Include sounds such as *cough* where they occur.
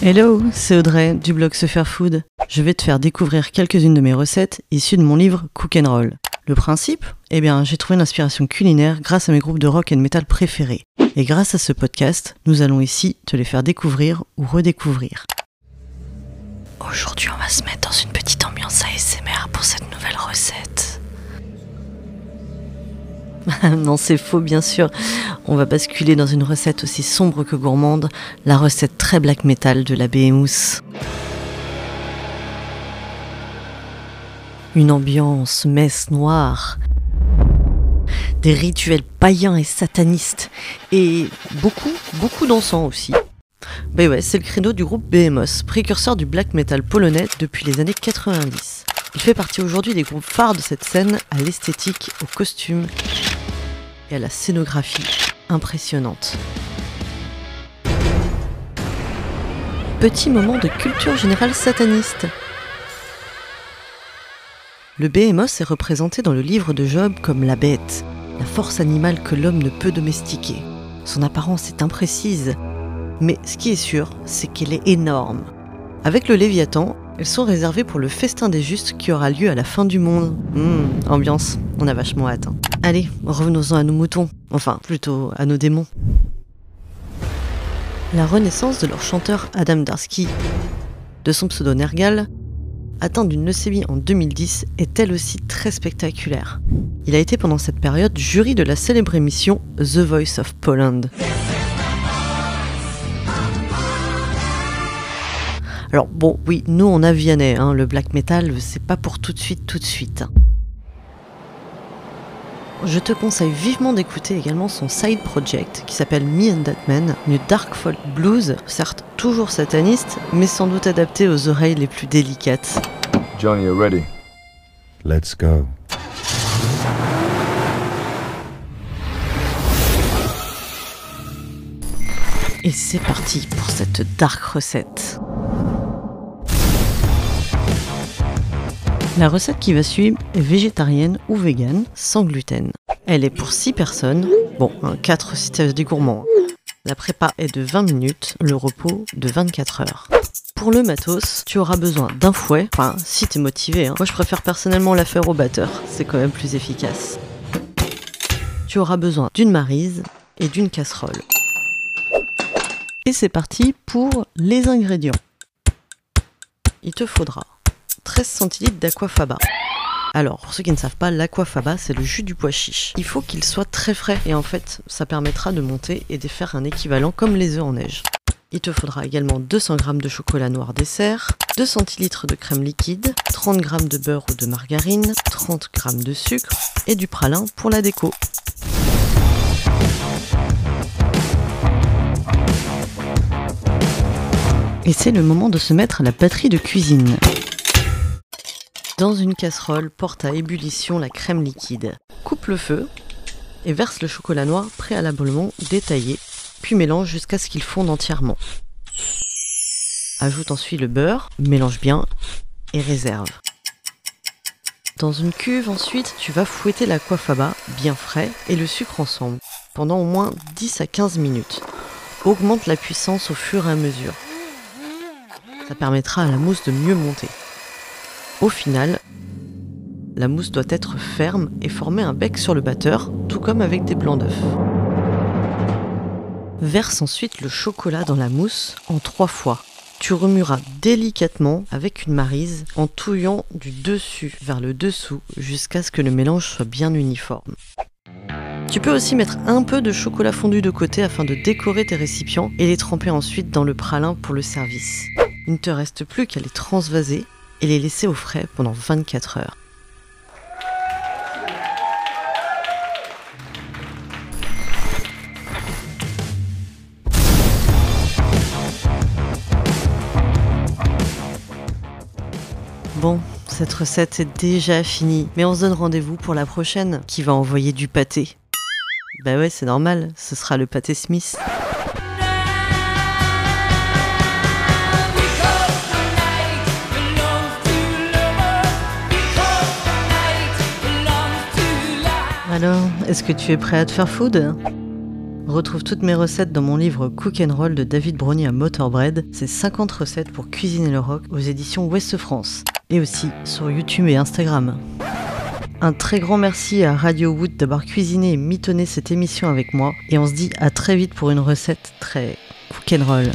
Hello, c'est Audrey du blog Se Faire Food. Je vais te faire découvrir quelques-unes de mes recettes issues de mon livre Cook and Roll. Le principe? Eh bien, j'ai trouvé l'inspiration culinaire grâce à mes groupes de rock et de metal préférés. Et grâce à ce podcast, nous allons ici te les faire découvrir ou redécouvrir. Aujourd'hui, on va se mettre dans une petite ambiance ASMR pour cette nouvelle recette. *laughs* non, c'est faux, bien sûr. On va basculer dans une recette aussi sombre que gourmande, la recette très black metal de la Béhémousse. Une ambiance messe noire, des rituels païens et satanistes, et beaucoup, beaucoup d'encens aussi. Ben ouais, c'est le credo du groupe Behemoth, précurseur du black metal polonais depuis les années 90. Il fait partie aujourd'hui des groupes phares de cette scène à l'esthétique, au costume et à la scénographie impressionnante. Petit moment de culture générale sataniste. Le Behemoth est représenté dans le livre de Job comme la bête, la force animale que l'homme ne peut domestiquer. Son apparence est imprécise, mais ce qui est sûr, c'est qu'elle est énorme. Avec le Léviathan, elles sont réservées pour le festin des justes qui aura lieu à la fin du monde. Hum, ambiance, on a vachement hâte. Hein. Allez, revenons-en à nos moutons, enfin plutôt à nos démons. La renaissance de leur chanteur Adam Darsky, de son pseudo Nergal, atteint d'une leucémie en 2010, est elle aussi très spectaculaire. Il a été pendant cette période jury de la célèbre émission The Voice of Poland. Alors bon, oui, nous on a hein, le black metal, c'est pas pour tout de suite, tout de suite. Je te conseille vivement d'écouter également son side project qui s'appelle Me and That Man, une dark folk blues, certes toujours sataniste, mais sans doute adapté aux oreilles les plus délicates. Johnny, you ready? Let's go. Et c'est parti pour cette dark recette. La recette qui va suivre est végétarienne ou végane, sans gluten. Elle est pour 6 personnes, bon, 4 si tu des gourmands. La prépa est de 20 minutes, le repos de 24 heures. Pour le matos, tu auras besoin d'un fouet, enfin si t'es motivé. Hein. Moi je préfère personnellement la faire au batteur, c'est quand même plus efficace. Tu auras besoin d'une marise et d'une casserole. Et c'est parti pour les ingrédients. Il te faudra 13 centilitres d'aquafaba. Alors, pour ceux qui ne savent pas, l'aquafaba, c'est le jus du pois chiche. Il faut qu'il soit très frais et en fait, ça permettra de monter et de faire un équivalent comme les œufs en neige. Il te faudra également 200 g de chocolat noir dessert, 2 centilitres de crème liquide, 30 g de beurre ou de margarine, 30 g de sucre et du pralin pour la déco. Et c'est le moment de se mettre à la batterie de cuisine. Dans une casserole, porte à ébullition la crème liquide. Coupe le feu et verse le chocolat noir préalablement détaillé, puis mélange jusqu'à ce qu'il fonde entièrement. Ajoute ensuite le beurre, mélange bien et réserve. Dans une cuve ensuite, tu vas fouetter l'aquafaba bien frais et le sucre ensemble pendant au moins 10 à 15 minutes. Augmente la puissance au fur et à mesure. Ça permettra à la mousse de mieux monter. Au final, la mousse doit être ferme et former un bec sur le batteur, tout comme avec des blancs d'œufs. Verse ensuite le chocolat dans la mousse en trois fois. Tu remueras délicatement avec une marise en touillant du dessus vers le dessous jusqu'à ce que le mélange soit bien uniforme. Tu peux aussi mettre un peu de chocolat fondu de côté afin de décorer tes récipients et les tremper ensuite dans le pralin pour le service. Il ne te reste plus qu'à les transvaser et les laisser au frais pendant 24 heures. Bon, cette recette est déjà finie, mais on se donne rendez-vous pour la prochaine qui va envoyer du pâté. Bah ouais, c'est normal, ce sera le pâté Smith. Est-ce que tu es prêt à te faire food? Retrouve toutes mes recettes dans mon livre Cook Roll de David Brony à Motorbread. C'est 50 recettes pour cuisiner le rock aux éditions Ouest France. Et aussi sur YouTube et Instagram. Un très grand merci à Radio Wood d'avoir cuisiné et mitonné cette émission avec moi. Et on se dit à très vite pour une recette très cook and roll.